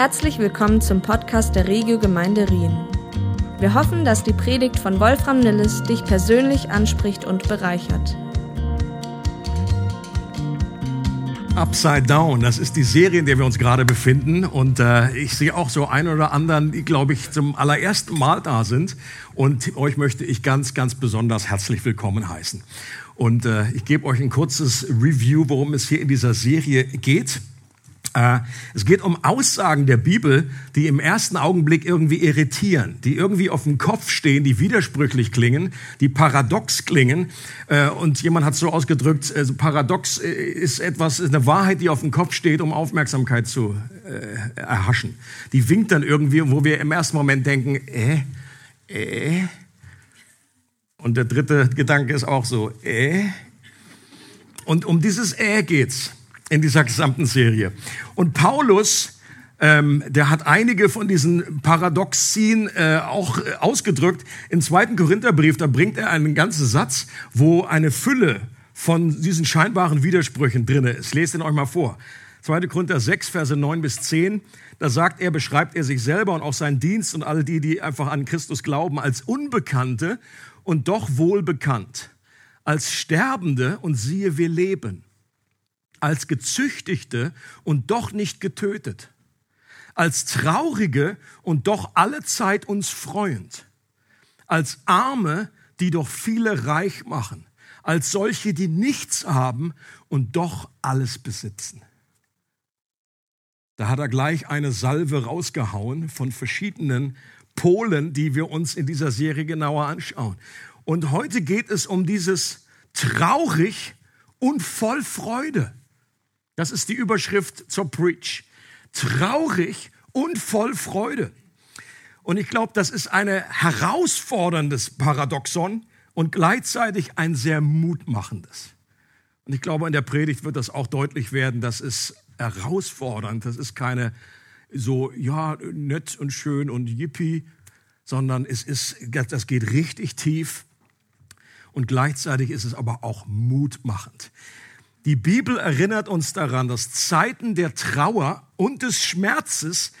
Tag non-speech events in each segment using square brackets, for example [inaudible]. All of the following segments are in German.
Herzlich willkommen zum Podcast der Regio Gemeinde Rien. Wir hoffen, dass die Predigt von Wolfram Nilles dich persönlich anspricht und bereichert. Upside Down, das ist die Serie, in der wir uns gerade befinden. Und äh, ich sehe auch so einen oder anderen, die, glaube ich, zum allerersten Mal da sind. Und euch möchte ich ganz, ganz besonders herzlich willkommen heißen. Und äh, ich gebe euch ein kurzes Review, worum es hier in dieser Serie geht. Äh, es geht um Aussagen der Bibel, die im ersten Augenblick irgendwie irritieren, die irgendwie auf dem Kopf stehen, die widersprüchlich klingen, die paradox klingen. Äh, und jemand hat so ausgedrückt, also paradox ist etwas, ist eine Wahrheit, die auf dem Kopf steht, um Aufmerksamkeit zu erhaschen. Die winkt dann irgendwie, wo wir im ersten Moment denken, äh, äh. Und der dritte Gedanke ist auch so, äh. Und um dieses äh geht's in dieser gesamten Serie. Und Paulus, ähm, der hat einige von diesen Paradoxien äh, auch äh, ausgedrückt. Im zweiten Korintherbrief, da bringt er einen ganzen Satz, wo eine Fülle von diesen scheinbaren Widersprüchen drinne ist. Lest ihn euch mal vor. 2. Korinther 6, Verse 9 bis 10. Da sagt er, beschreibt er sich selber und auch seinen Dienst und alle die, die einfach an Christus glauben, als Unbekannte und doch wohlbekannt. Als Sterbende und siehe, wir leben als Gezüchtigte und doch nicht getötet, als Traurige und doch alle Zeit uns freuend, als Arme, die doch viele reich machen, als solche, die nichts haben und doch alles besitzen. Da hat er gleich eine Salve rausgehauen von verschiedenen Polen, die wir uns in dieser Serie genauer anschauen. Und heute geht es um dieses traurig und voll Freude. Das ist die Überschrift zur Preach. Traurig und voll Freude. Und ich glaube, das ist ein herausforderndes Paradoxon und gleichzeitig ein sehr mutmachendes. Und ich glaube, in der Predigt wird das auch deutlich werden, das ist herausfordernd. Das ist keine so, ja, nett und schön und yippie, sondern es ist, das geht richtig tief. Und gleichzeitig ist es aber auch mutmachend. Die Bibel erinnert uns daran, dass Zeiten der Trauer und des Schmerzes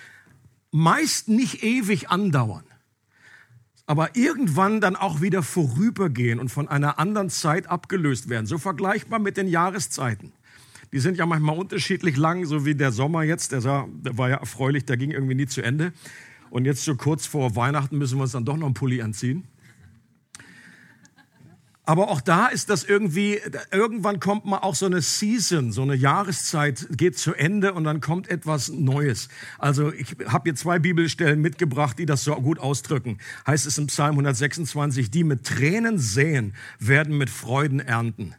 meist nicht ewig andauern, aber irgendwann dann auch wieder vorübergehen und von einer anderen Zeit abgelöst werden. So vergleichbar mit den Jahreszeiten. Die sind ja manchmal unterschiedlich lang, so wie der Sommer jetzt, der, der war ja erfreulich, der ging irgendwie nie zu Ende. Und jetzt so kurz vor Weihnachten müssen wir uns dann doch noch einen Pulli anziehen. Aber auch da ist das irgendwie, irgendwann kommt mal auch so eine Season, so eine Jahreszeit geht zu Ende und dann kommt etwas Neues. Also ich habe hier zwei Bibelstellen mitgebracht, die das so gut ausdrücken. Heißt es im Psalm 126, die mit Tränen säen, werden mit Freuden ernten.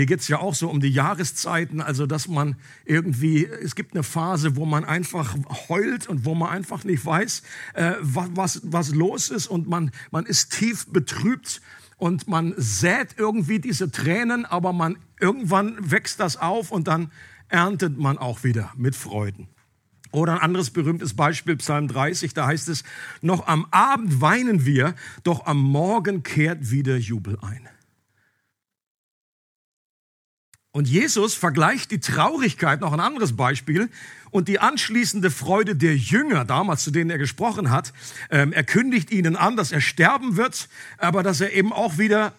Hier geht's ja auch so um die Jahreszeiten, also dass man irgendwie, es gibt eine Phase, wo man einfach heult und wo man einfach nicht weiß, äh, was, was los ist und man, man ist tief betrübt und man sät irgendwie diese Tränen, aber man irgendwann wächst das auf und dann erntet man auch wieder mit Freuden. Oder ein anderes berühmtes Beispiel, Psalm 30, da heißt es, noch am Abend weinen wir, doch am Morgen kehrt wieder Jubel ein. Und Jesus vergleicht die Traurigkeit, noch ein anderes Beispiel, und die anschließende Freude der Jünger, damals zu denen er gesprochen hat. Ähm, er kündigt ihnen an, dass er sterben wird, aber dass er eben auch wieder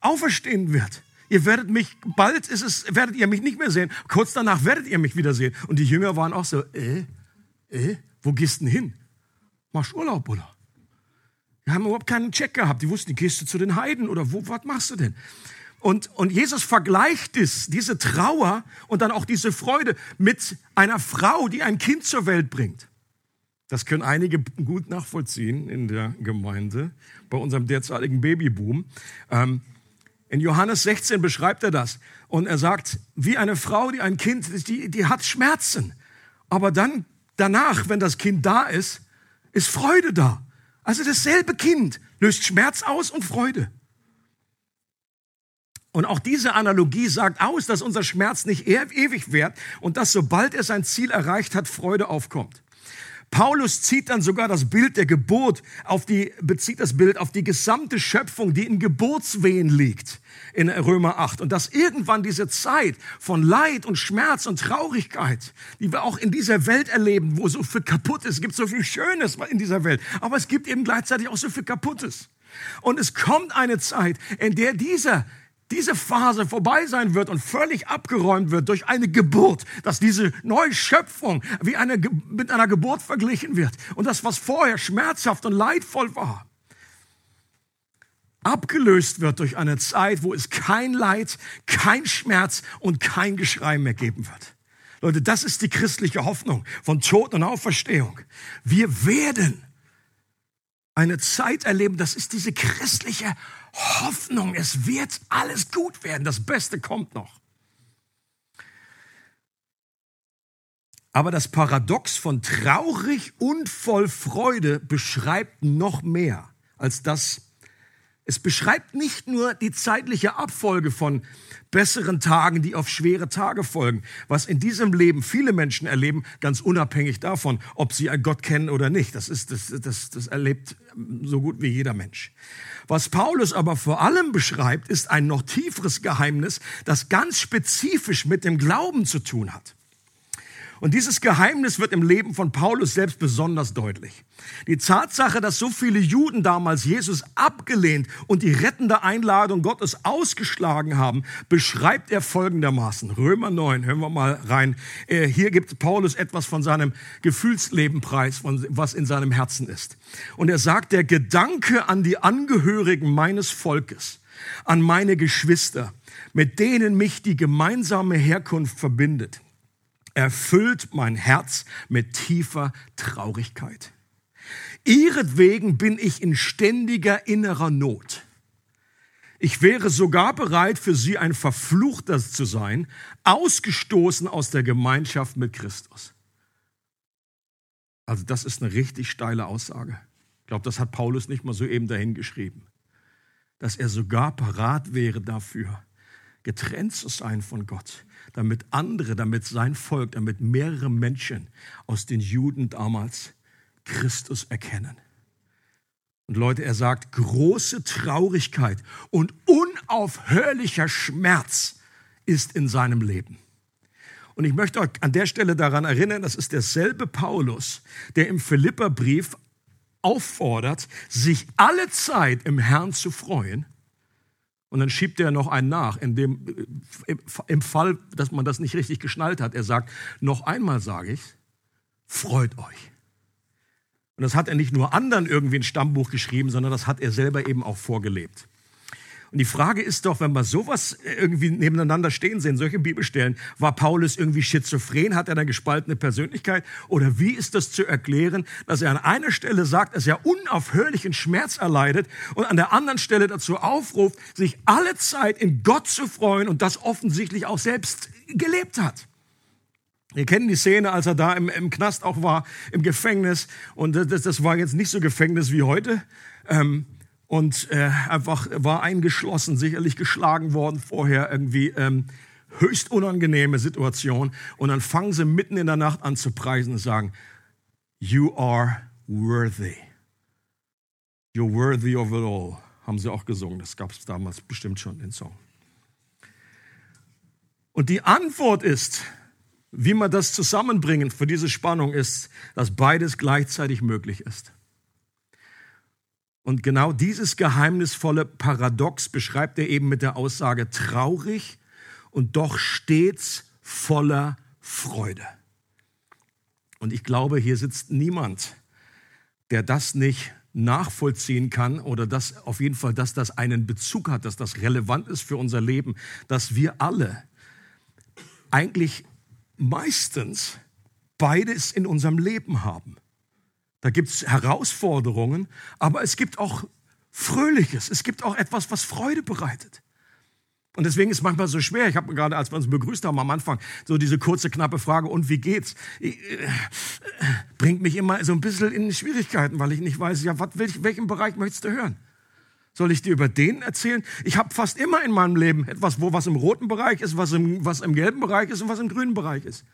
auferstehen wird. Ihr werdet mich, bald ist es, werdet ihr mich nicht mehr sehen. Kurz danach werdet ihr mich wieder sehen. Und die Jünger waren auch so, äh, äh, wo gehst denn hin? Machst Urlaub, oder? Die haben überhaupt keinen Check gehabt. Die wussten, gehst du zu den Heiden oder wo, was machst du denn? Und, und Jesus vergleicht es, diese Trauer und dann auch diese Freude mit einer Frau, die ein Kind zur Welt bringt. Das können einige gut nachvollziehen in der Gemeinde bei unserem derzeitigen Babyboom. Ähm, in Johannes 16 beschreibt er das und er sagt, wie eine Frau, die ein Kind, die, die hat Schmerzen, aber dann danach, wenn das Kind da ist, ist Freude da. Also dasselbe Kind löst Schmerz aus und Freude. Und auch diese Analogie sagt aus, dass unser Schmerz nicht ewig währt und dass sobald er sein Ziel erreicht hat, Freude aufkommt. Paulus zieht dann sogar das Bild der Geburt auf die, bezieht das Bild auf die gesamte Schöpfung, die in Geburtswehen liegt in Römer 8. Und dass irgendwann diese Zeit von Leid und Schmerz und Traurigkeit, die wir auch in dieser Welt erleben, wo so viel kaputt ist, es gibt so viel Schönes in dieser Welt, aber es gibt eben gleichzeitig auch so viel Kaputtes. Und es kommt eine Zeit, in der dieser diese Phase vorbei sein wird und völlig abgeräumt wird durch eine Geburt, dass diese neue Schöpfung wie eine, mit einer Geburt verglichen wird und das, was vorher schmerzhaft und leidvoll war, abgelöst wird durch eine Zeit, wo es kein Leid, kein Schmerz und kein Geschrei mehr geben wird. Leute, das ist die christliche Hoffnung von Tod und Auferstehung. Wir werden eine Zeit erleben, das ist diese christliche Hoffnung. Es wird alles gut werden. Das Beste kommt noch. Aber das Paradox von traurig und voll Freude beschreibt noch mehr als das, es beschreibt nicht nur die zeitliche Abfolge von besseren Tagen, die auf schwere Tage folgen, was in diesem Leben viele Menschen erleben, ganz unabhängig davon, ob sie einen Gott kennen oder nicht. Das, ist, das, das, das erlebt so gut wie jeder Mensch. Was Paulus aber vor allem beschreibt, ist ein noch tieferes Geheimnis, das ganz spezifisch mit dem Glauben zu tun hat. Und dieses Geheimnis wird im Leben von Paulus selbst besonders deutlich. Die Tatsache, dass so viele Juden damals Jesus abgelehnt und die rettende Einladung Gottes ausgeschlagen haben, beschreibt er folgendermaßen. Römer 9, hören wir mal rein. Äh, hier gibt Paulus etwas von seinem Gefühlsleben preis, was in seinem Herzen ist. Und er sagt, der Gedanke an die Angehörigen meines Volkes, an meine Geschwister, mit denen mich die gemeinsame Herkunft verbindet, erfüllt mein Herz mit tiefer Traurigkeit. Ihretwegen bin ich in ständiger innerer Not. Ich wäre sogar bereit, für sie ein Verfluchter zu sein, ausgestoßen aus der Gemeinschaft mit Christus. Also das ist eine richtig steile Aussage. Ich glaube, das hat Paulus nicht mal so eben dahin geschrieben. Dass er sogar parat wäre dafür, getrennt zu sein von Gott, damit andere, damit sein Volk, damit mehrere Menschen aus den Juden damals Christus erkennen. Und Leute, er sagt, große Traurigkeit und unaufhörlicher Schmerz ist in seinem Leben. Und ich möchte euch an der Stelle daran erinnern, das ist derselbe Paulus, der im Philipperbrief auffordert, sich alle Zeit im Herrn zu freuen und dann schiebt er noch einen nach, in dem, im Fall, dass man das nicht richtig geschnallt hat. Er sagt, noch einmal sage ich, freut euch. Und das hat er nicht nur anderen irgendwie ein Stammbuch geschrieben, sondern das hat er selber eben auch vorgelebt. Und die Frage ist doch, wenn wir sowas irgendwie nebeneinander stehen sehen, solche Bibelstellen, war Paulus irgendwie schizophren, hat er eine gespaltene Persönlichkeit? Oder wie ist das zu erklären, dass er an einer Stelle sagt, dass er unaufhörlichen Schmerz erleidet und an der anderen Stelle dazu aufruft, sich alle Zeit in Gott zu freuen und das offensichtlich auch selbst gelebt hat? Wir kennen die Szene, als er da im, im Knast auch war, im Gefängnis. Und das, das war jetzt nicht so Gefängnis wie heute. Ähm, und äh, einfach war eingeschlossen, sicherlich geschlagen worden vorher irgendwie. Ähm, höchst unangenehme Situation. Und dann fangen sie mitten in der Nacht an zu preisen und sagen, You are worthy. You're worthy of it all. Haben sie auch gesungen. Das gab es damals bestimmt schon, den Song. Und die Antwort ist, wie man das zusammenbringen für diese Spannung ist, dass beides gleichzeitig möglich ist. Und genau dieses geheimnisvolle Paradox beschreibt er eben mit der Aussage traurig und doch stets voller Freude. Und ich glaube, hier sitzt niemand, der das nicht nachvollziehen kann oder dass auf jeden Fall, dass das einen Bezug hat, dass das relevant ist für unser Leben, dass wir alle eigentlich meistens beides in unserem Leben haben. Da gibt es Herausforderungen, aber es gibt auch Fröhliches. Es gibt auch etwas, was Freude bereitet. Und deswegen ist es manchmal so schwer. Ich habe gerade, als wir uns begrüßt haben am Anfang, so diese kurze, knappe Frage, und wie geht's? Ich, äh, bringt mich immer so ein bisschen in Schwierigkeiten, weil ich nicht weiß, ja, welch, welchen Bereich möchtest du hören? Soll ich dir über den erzählen? Ich habe fast immer in meinem Leben etwas, wo was im roten Bereich ist, was im, was im gelben Bereich ist und was im grünen Bereich ist.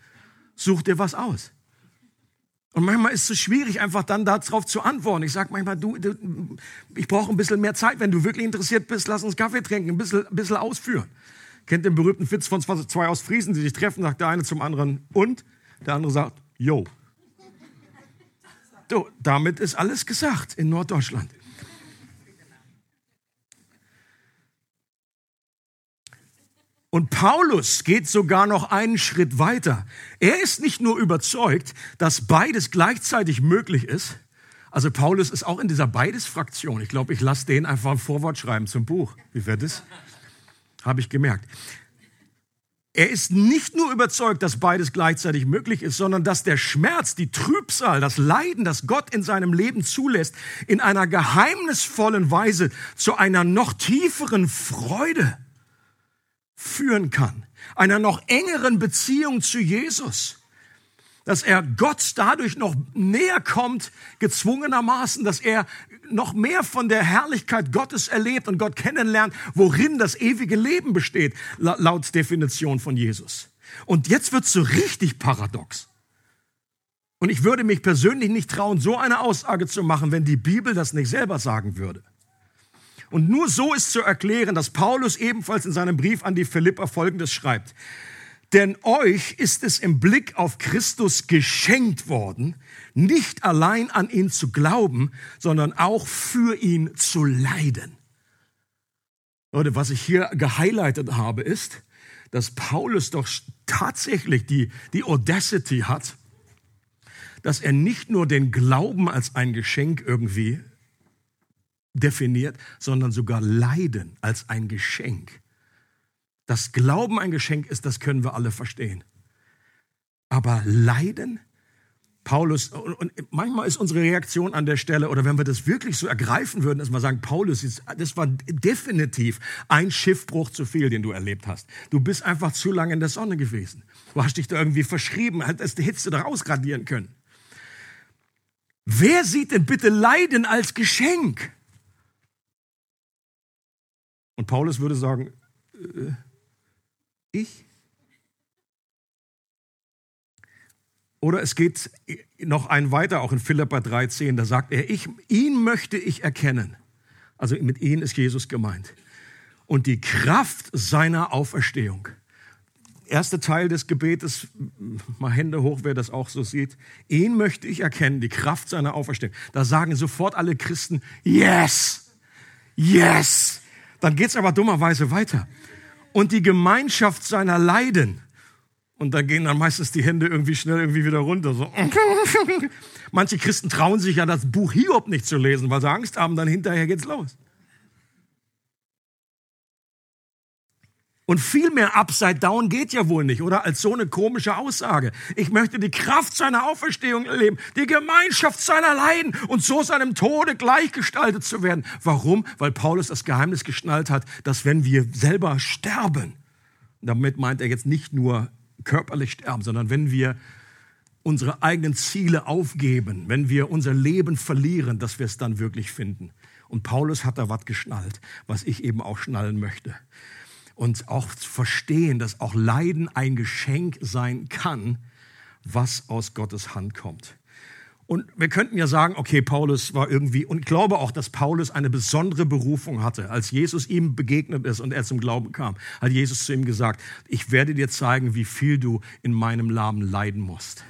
Such dir was aus. Und manchmal ist es schwierig, einfach dann darauf zu antworten. Ich sage manchmal, du, du ich brauche ein bisschen mehr Zeit. Wenn du wirklich interessiert bist, lass uns Kaffee trinken, ein bisschen, ein bisschen ausführen. Kennt den berühmten Witz von zwei aus Friesen, die sich treffen, sagt der eine zum anderen und der andere sagt, yo. So, damit ist alles gesagt in Norddeutschland. Und Paulus geht sogar noch einen Schritt weiter. Er ist nicht nur überzeugt, dass beides gleichzeitig möglich ist. Also Paulus ist auch in dieser Beides-Fraktion. Ich glaube, ich lasse den einfach ein Vorwort schreiben zum Buch. Wie wird es? Habe ich gemerkt. Er ist nicht nur überzeugt, dass beides gleichzeitig möglich ist, sondern dass der Schmerz, die Trübsal, das Leiden, das Gott in seinem Leben zulässt, in einer geheimnisvollen Weise zu einer noch tieferen Freude führen kann, einer noch engeren Beziehung zu Jesus, dass er Gott dadurch noch näher kommt, gezwungenermaßen, dass er noch mehr von der Herrlichkeit Gottes erlebt und Gott kennenlernt, worin das ewige Leben besteht, laut Definition von Jesus. Und jetzt wird's so richtig paradox. Und ich würde mich persönlich nicht trauen, so eine Aussage zu machen, wenn die Bibel das nicht selber sagen würde. Und nur so ist zu erklären, dass Paulus ebenfalls in seinem Brief an die Philipper Folgendes schreibt. Denn euch ist es im Blick auf Christus geschenkt worden, nicht allein an ihn zu glauben, sondern auch für ihn zu leiden. Leute, was ich hier gehighlightet habe, ist, dass Paulus doch tatsächlich die, die Audacity hat, dass er nicht nur den Glauben als ein Geschenk irgendwie definiert, sondern sogar Leiden als ein Geschenk. Dass Glauben ein Geschenk ist, das können wir alle verstehen. Aber Leiden, Paulus, und manchmal ist unsere Reaktion an der Stelle, oder wenn wir das wirklich so ergreifen würden, dass wir sagen, Paulus, das war definitiv ein Schiffbruch zu viel, den du erlebt hast. Du bist einfach zu lange in der Sonne gewesen. Du hast dich da irgendwie verschrieben, hättest die Hitze da rausgradieren können. Wer sieht denn bitte Leiden als Geschenk? Und Paulus würde sagen, äh, ich? Oder es geht noch ein weiter, auch in Philippa 3,10, da sagt er, ich, ihn möchte ich erkennen. Also mit ihm ist Jesus gemeint. Und die Kraft seiner Auferstehung. Erster Teil des Gebetes, mal Hände hoch, wer das auch so sieht. Ihn möchte ich erkennen, die Kraft seiner Auferstehung. Da sagen sofort alle Christen, yes, yes. Dann geht es aber dummerweise weiter. Und die Gemeinschaft seiner Leiden. Und da gehen dann meistens die Hände irgendwie schnell irgendwie wieder runter. So. [laughs] Manche Christen trauen sich ja das Buch Hiob nicht zu lesen, weil sie Angst haben, dann hinterher geht's los. Und viel mehr Upside Down geht ja wohl nicht, oder? Als so eine komische Aussage. Ich möchte die Kraft seiner Auferstehung erleben, die Gemeinschaft seiner Leiden und so seinem Tode gleichgestaltet zu werden. Warum? Weil Paulus das Geheimnis geschnallt hat, dass wenn wir selber sterben, damit meint er jetzt nicht nur körperlich sterben, sondern wenn wir unsere eigenen Ziele aufgeben, wenn wir unser Leben verlieren, dass wir es dann wirklich finden. Und Paulus hat da was geschnallt, was ich eben auch schnallen möchte und auch zu verstehen, dass auch Leiden ein Geschenk sein kann, was aus Gottes Hand kommt. Und wir könnten ja sagen, okay, Paulus war irgendwie, und ich glaube auch, dass Paulus eine besondere Berufung hatte. Als Jesus ihm begegnet ist und er zum Glauben kam, hat Jesus zu ihm gesagt, ich werde dir zeigen, wie viel du in meinem Namen leiden musst.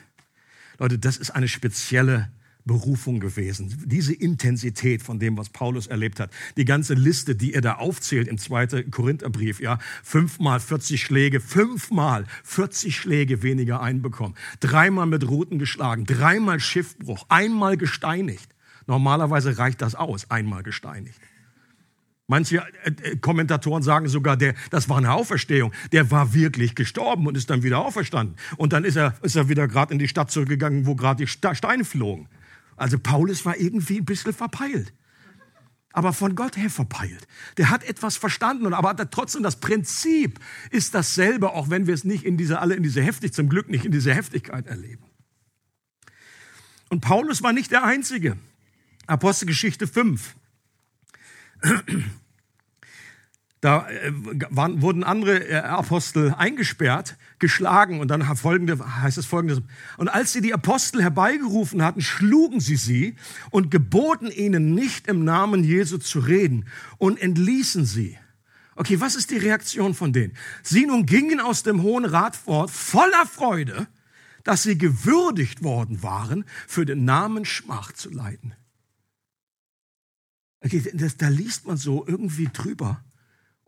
Leute, das ist eine spezielle Berufung gewesen. Diese Intensität von dem, was Paulus erlebt hat. Die ganze Liste, die er da aufzählt im zweiten Korintherbrief, ja. Fünfmal 40 Schläge, fünfmal 40 Schläge weniger einbekommen. Dreimal mit Ruten geschlagen, dreimal Schiffbruch, einmal gesteinigt. Normalerweise reicht das aus, einmal gesteinigt. Manche äh, äh, Kommentatoren sagen sogar, der, das war eine Auferstehung. Der war wirklich gestorben und ist dann wieder auferstanden. Und dann ist er, ist er wieder gerade in die Stadt zurückgegangen, wo gerade die Steine flogen. Also Paulus war irgendwie ein bisschen verpeilt. Aber von Gott her verpeilt. Der hat etwas verstanden, und aber trotzdem das Prinzip ist dasselbe, auch wenn wir es nicht in dieser, alle in dieser Heftigkeit, zum Glück nicht in dieser Heftigkeit erleben. Und Paulus war nicht der Einzige. Apostelgeschichte 5. Da äh, waren, wurden andere äh, Apostel eingesperrt, geschlagen und dann folgende, heißt es folgendes. Und als sie die Apostel herbeigerufen hatten, schlugen sie sie und geboten ihnen nicht im Namen Jesu zu reden und entließen sie. Okay, was ist die Reaktion von denen? Sie nun gingen aus dem Hohen Rat fort, voller Freude, dass sie gewürdigt worden waren, für den Namen Schmach zu leiden. Okay, das, da liest man so irgendwie drüber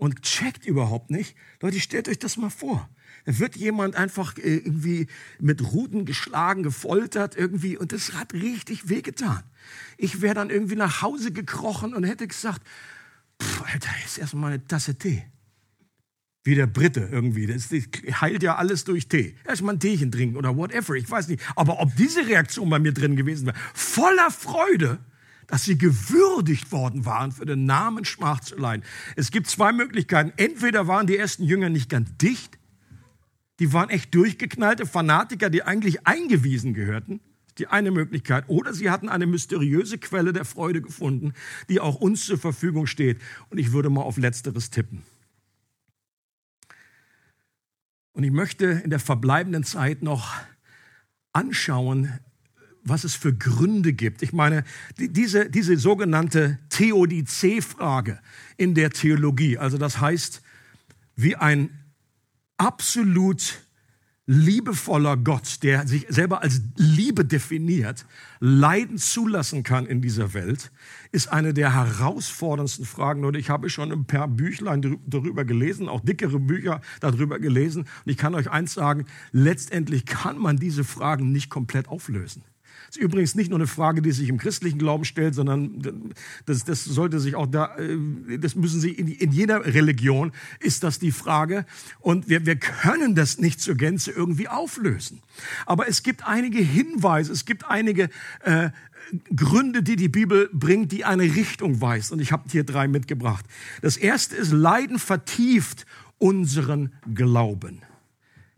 und checkt überhaupt nicht. Leute, stellt euch das mal vor. Da wird jemand einfach äh, irgendwie mit Ruten geschlagen, gefoltert irgendwie und das hat richtig wehgetan. Ich wäre dann irgendwie nach Hause gekrochen und hätte gesagt, pff, Alter, jetzt erstmal eine Tasse Tee. Wie der Brite irgendwie. Das, heilt ja alles durch Tee. Erstmal ein Teechen trinken oder whatever, ich weiß nicht. Aber ob diese Reaktion bei mir drin gewesen wäre, voller Freude, dass sie gewürdigt worden waren, für den Namen Schmach zu leiden. Es gibt zwei Möglichkeiten. Entweder waren die ersten Jünger nicht ganz dicht, die waren echt durchgeknallte Fanatiker, die eigentlich eingewiesen gehörten. Die eine Möglichkeit. Oder sie hatten eine mysteriöse Quelle der Freude gefunden, die auch uns zur Verfügung steht. Und ich würde mal auf Letzteres tippen. Und ich möchte in der verbleibenden Zeit noch anschauen, was es für Gründe gibt. Ich meine, diese, diese sogenannte Theodizee-Frage in der Theologie, also das heißt, wie ein absolut liebevoller Gott, der sich selber als Liebe definiert, Leiden zulassen kann in dieser Welt, ist eine der herausforderndsten Fragen. Und ich habe schon ein paar Büchlein darüber gelesen, auch dickere Bücher darüber gelesen. Und ich kann euch eins sagen, letztendlich kann man diese Fragen nicht komplett auflösen. Das ist übrigens nicht nur eine Frage, die sich im christlichen Glauben stellt, sondern das, das sollte sich auch da, äh, das müssen Sie in, in jeder Religion ist das die Frage. Und wir, wir können das nicht zur Gänze irgendwie auflösen. Aber es gibt einige Hinweise, es gibt einige äh, Gründe, die die Bibel bringt, die eine Richtung weist. Und ich habe hier drei mitgebracht. Das erste ist, Leiden vertieft unseren Glauben.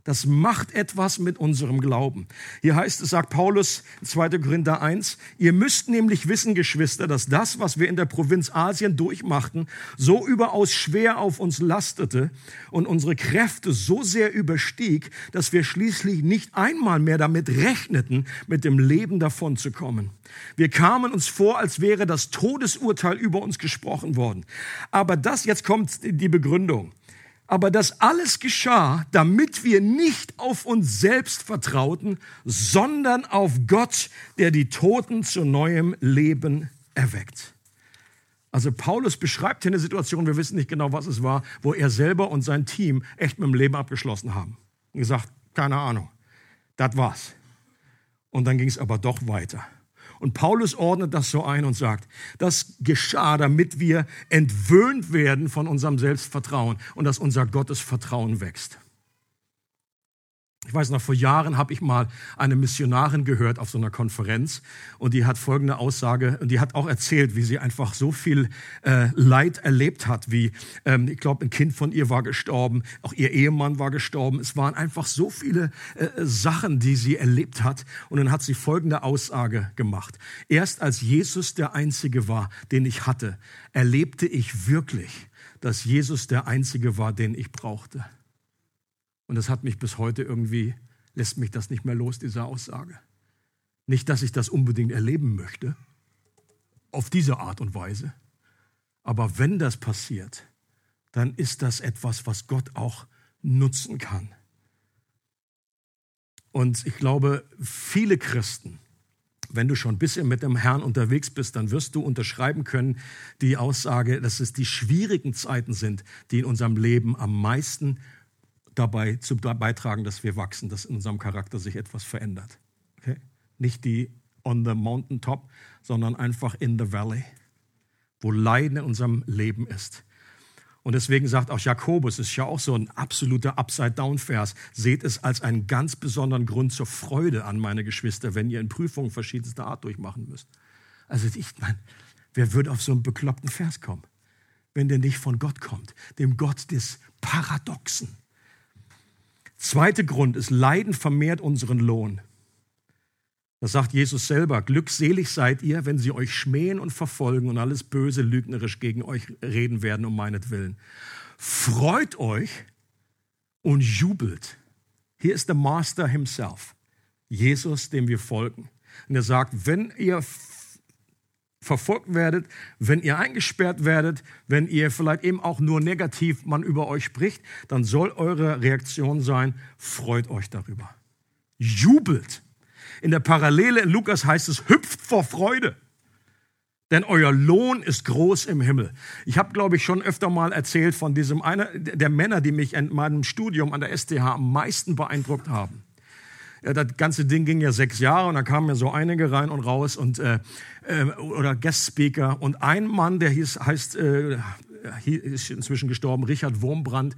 Das macht etwas mit unserem Glauben. Hier heißt es, sagt Paulus, 2. Korinther 1, ihr müsst nämlich wissen, Geschwister, dass das, was wir in der Provinz Asien durchmachten, so überaus schwer auf uns lastete und unsere Kräfte so sehr überstieg, dass wir schließlich nicht einmal mehr damit rechneten, mit dem Leben davon zu kommen. Wir kamen uns vor, als wäre das Todesurteil über uns gesprochen worden. Aber das, jetzt kommt die Begründung. Aber das alles geschah, damit wir nicht auf uns selbst vertrauten, sondern auf Gott, der die Toten zu neuem Leben erweckt. Also Paulus beschreibt hier eine Situation, wir wissen nicht genau, was es war, wo er selber und sein Team echt mit dem Leben abgeschlossen haben. Und gesagt, keine Ahnung, das war's. Und dann ging es aber doch weiter. Und Paulus ordnet das so ein und sagt, das geschah, damit wir entwöhnt werden von unserem Selbstvertrauen und dass unser Gottesvertrauen wächst. Ich weiß noch, vor Jahren habe ich mal eine Missionarin gehört auf so einer Konferenz und die hat folgende Aussage und die hat auch erzählt, wie sie einfach so viel äh, Leid erlebt hat, wie ähm, ich glaube, ein Kind von ihr war gestorben, auch ihr Ehemann war gestorben. Es waren einfach so viele äh, Sachen, die sie erlebt hat und dann hat sie folgende Aussage gemacht. Erst als Jesus der Einzige war, den ich hatte, erlebte ich wirklich, dass Jesus der Einzige war, den ich brauchte. Und das hat mich bis heute irgendwie, lässt mich das nicht mehr los, diese Aussage. Nicht, dass ich das unbedingt erleben möchte, auf diese Art und Weise. Aber wenn das passiert, dann ist das etwas, was Gott auch nutzen kann. Und ich glaube, viele Christen, wenn du schon ein bisschen mit dem Herrn unterwegs bist, dann wirst du unterschreiben können die Aussage, dass es die schwierigen Zeiten sind, die in unserem Leben am meisten dabei zu beitragen, dass wir wachsen, dass in unserem Charakter sich etwas verändert. Okay? Nicht die on the mountaintop, sondern einfach in the valley, wo Leiden in unserem Leben ist. Und deswegen sagt auch Jakobus, ist ja auch so ein absoluter Upside-Down-Vers, seht es als einen ganz besonderen Grund zur Freude an, meine Geschwister, wenn ihr in Prüfungen verschiedenster Art durchmachen müsst. Also ich meine, wer würde auf so einen bekloppten Vers kommen, wenn der nicht von Gott kommt, dem Gott des Paradoxen, Zweiter Grund ist, Leiden vermehrt unseren Lohn. Das sagt Jesus selber. Glückselig seid ihr, wenn sie euch schmähen und verfolgen und alles Böse lügnerisch gegen euch reden werden um meinetwillen. freut euch und jubelt. Hier ist der Master himself, Jesus, dem wir folgen. Und er sagt, wenn ihr verfolgt werdet, wenn ihr eingesperrt werdet, wenn ihr vielleicht eben auch nur negativ man über euch spricht, dann soll eure Reaktion sein, freut euch darüber. Jubelt. In der Parallele in Lukas heißt es, hüpft vor Freude. Denn euer Lohn ist groß im Himmel. Ich habe, glaube ich, schon öfter mal erzählt von diesem einer der Männer, die mich in meinem Studium an der STH am meisten beeindruckt haben. Ja, das ganze Ding ging ja sechs Jahre und da kamen ja so einige rein und raus und äh, äh, oder Guest Speaker und ein Mann, der hieß, heißt, äh, ist inzwischen gestorben, Richard Wurmbrand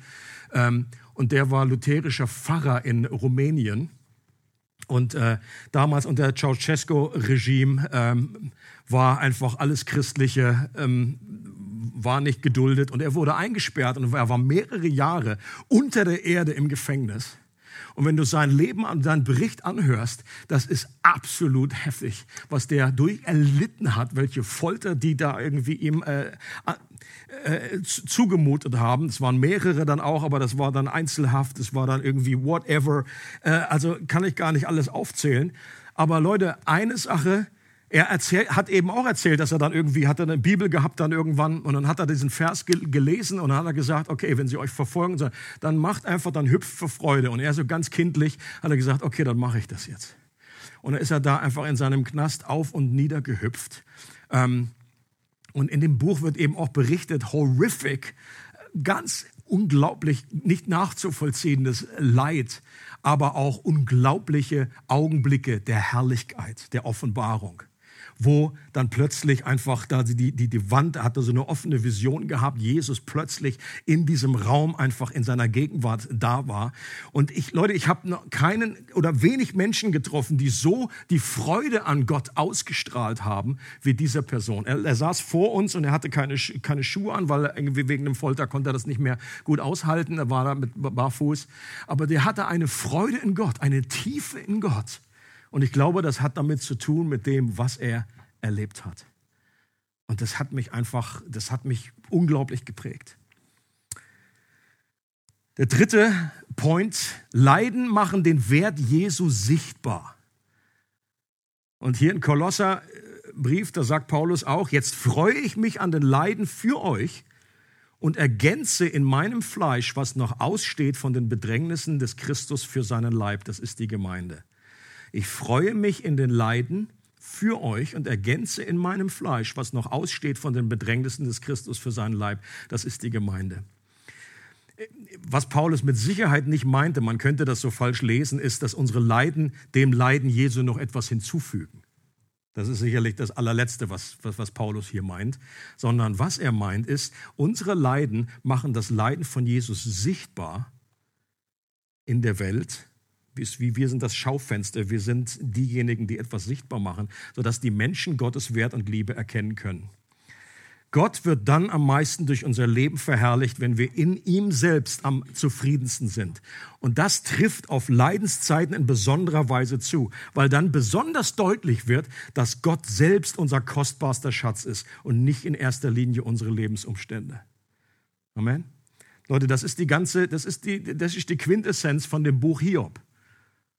ähm, und der war lutherischer Pfarrer in Rumänien und äh, damals unter Ceausescu-Regime ähm, war einfach alles Christliche ähm, war nicht geduldet und er wurde eingesperrt und er war mehrere Jahre unter der Erde im Gefängnis. Und wenn du sein Leben und seinen Bericht anhörst, das ist absolut heftig, was der durch erlitten hat, welche Folter die da irgendwie ihm äh, äh, zugemutet haben. Es waren mehrere dann auch, aber das war dann Einzelhaft, es war dann irgendwie whatever. Äh, also kann ich gar nicht alles aufzählen. Aber Leute, eine Sache, er erzähl, hat eben auch erzählt, dass er dann irgendwie, hat er eine Bibel gehabt dann irgendwann und dann hat er diesen Vers gelesen und dann hat er gesagt, okay, wenn sie euch verfolgen, dann macht einfach, dann hüpft für Freude. Und er so ganz kindlich hat er gesagt, okay, dann mache ich das jetzt. Und dann ist er da einfach in seinem Knast auf und nieder gehüpft. Ähm, und in dem Buch wird eben auch berichtet, horrific, ganz unglaublich, nicht nachzuvollziehendes Leid, aber auch unglaubliche Augenblicke der Herrlichkeit, der Offenbarung wo dann plötzlich einfach da die, die, die Wand hatte so eine offene Vision gehabt, Jesus plötzlich in diesem Raum einfach in seiner Gegenwart da war. Und ich, Leute, ich habe keinen oder wenig Menschen getroffen, die so die Freude an Gott ausgestrahlt haben wie diese Person. Er, er saß vor uns und er hatte keine, keine Schuhe an, weil er irgendwie wegen dem Folter konnte er das nicht mehr gut aushalten. Er war da mit barfuß. Aber der hatte eine Freude in Gott, eine Tiefe in Gott und ich glaube, das hat damit zu tun mit dem, was er erlebt hat. Und das hat mich einfach, das hat mich unglaublich geprägt. Der dritte Point, Leiden machen den Wert Jesu sichtbar. Und hier in Kolosserbrief, da sagt Paulus auch, jetzt freue ich mich an den Leiden für euch und ergänze in meinem Fleisch, was noch aussteht von den Bedrängnissen des Christus für seinen Leib, das ist die Gemeinde. Ich freue mich in den Leiden für euch und ergänze in meinem Fleisch, was noch aussteht von den Bedrängnissen des Christus für seinen Leib. Das ist die Gemeinde. Was Paulus mit Sicherheit nicht meinte, man könnte das so falsch lesen, ist, dass unsere Leiden dem Leiden Jesu noch etwas hinzufügen. Das ist sicherlich das allerletzte, was, was, was, Paulus hier meint, sondern was er meint ist, unsere Leiden machen das Leiden von Jesus sichtbar in der Welt wie wir sind das Schaufenster, wir sind diejenigen, die etwas sichtbar machen, sodass die Menschen Gottes Wert und Liebe erkennen können. Gott wird dann am meisten durch unser Leben verherrlicht, wenn wir in ihm selbst am zufriedensten sind. Und das trifft auf Leidenszeiten in besonderer Weise zu, weil dann besonders deutlich wird, dass Gott selbst unser kostbarster Schatz ist und nicht in erster Linie unsere Lebensumstände. Amen. Leute, das ist die ganze, das ist die, das ist die Quintessenz von dem Buch Hiob.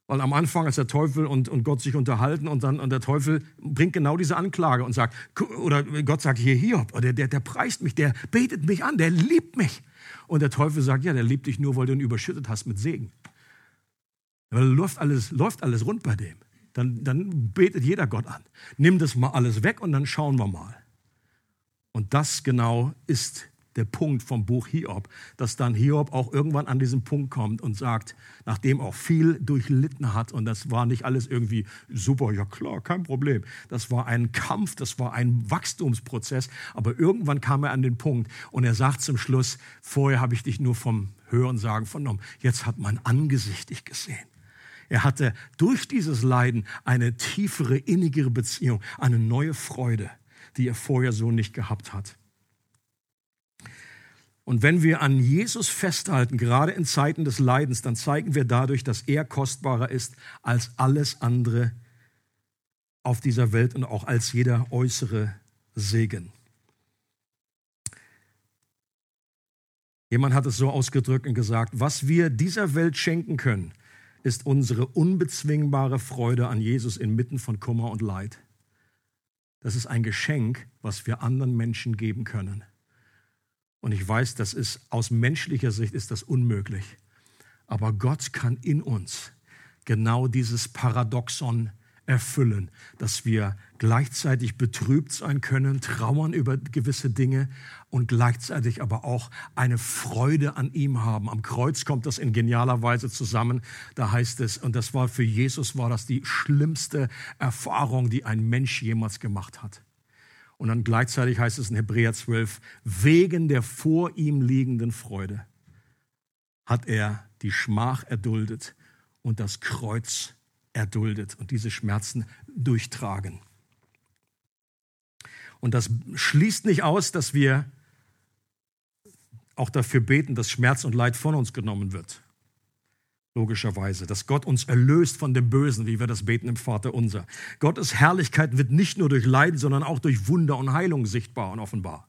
Weil am Anfang, als der Teufel und, und Gott sich unterhalten und dann und der Teufel bringt genau diese Anklage und sagt, oder Gott sagt hier, Hiob, der, der, der preist mich, der betet mich an, der liebt mich. Und der Teufel sagt, ja, der liebt dich nur, weil du ihn überschüttet hast mit Segen. Weil läuft alles, läuft alles rund bei dem. Dann, dann betet jeder Gott an. Nimm das mal alles weg und dann schauen wir mal. Und das genau ist der Punkt vom Buch Hiob, dass dann Hiob auch irgendwann an diesen Punkt kommt und sagt, nachdem auch viel durchlitten hat und das war nicht alles irgendwie super, ja klar, kein Problem. Das war ein Kampf, das war ein Wachstumsprozess, aber irgendwann kam er an den Punkt und er sagt zum Schluss, vorher habe ich dich nur vom Hörensagen vernommen, jetzt hat mein Angesicht dich gesehen. Er hatte durch dieses Leiden eine tiefere, innigere Beziehung, eine neue Freude, die er vorher so nicht gehabt hat. Und wenn wir an Jesus festhalten, gerade in Zeiten des Leidens, dann zeigen wir dadurch, dass er kostbarer ist als alles andere auf dieser Welt und auch als jeder äußere Segen. Jemand hat es so ausgedrückt und gesagt, was wir dieser Welt schenken können, ist unsere unbezwingbare Freude an Jesus inmitten von Kummer und Leid. Das ist ein Geschenk, was wir anderen Menschen geben können. Und ich weiß, das ist aus menschlicher Sicht ist das unmöglich. Aber Gott kann in uns genau dieses Paradoxon erfüllen, dass wir gleichzeitig betrübt sein können, trauern über gewisse Dinge und gleichzeitig aber auch eine Freude an ihm haben. Am Kreuz kommt das in genialer Weise zusammen. Da heißt es, und das war für Jesus war das die schlimmste Erfahrung, die ein Mensch jemals gemacht hat. Und dann gleichzeitig heißt es in Hebräer 12, wegen der vor ihm liegenden Freude hat er die Schmach erduldet und das Kreuz erduldet und diese Schmerzen durchtragen. Und das schließt nicht aus, dass wir auch dafür beten, dass Schmerz und Leid von uns genommen wird. Logischerweise, dass Gott uns erlöst von dem Bösen, wie wir das beten im Vater unser. Gottes Herrlichkeit wird nicht nur durch Leiden, sondern auch durch Wunder und Heilung sichtbar und offenbar.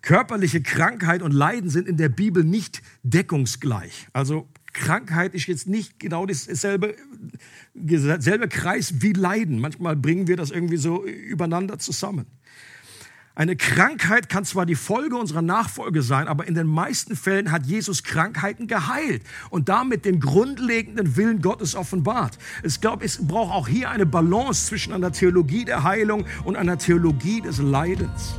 Körperliche Krankheit und Leiden sind in der Bibel nicht deckungsgleich. Also Krankheit ist jetzt nicht genau dasselbe selbe Kreis wie Leiden. Manchmal bringen wir das irgendwie so übereinander zusammen. Eine Krankheit kann zwar die Folge unserer Nachfolge sein, aber in den meisten Fällen hat Jesus Krankheiten geheilt und damit den grundlegenden Willen Gottes offenbart. Ich glaube, es braucht auch hier eine Balance zwischen einer Theologie der Heilung und einer Theologie des Leidens.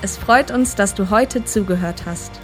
Es freut uns, dass du heute zugehört hast.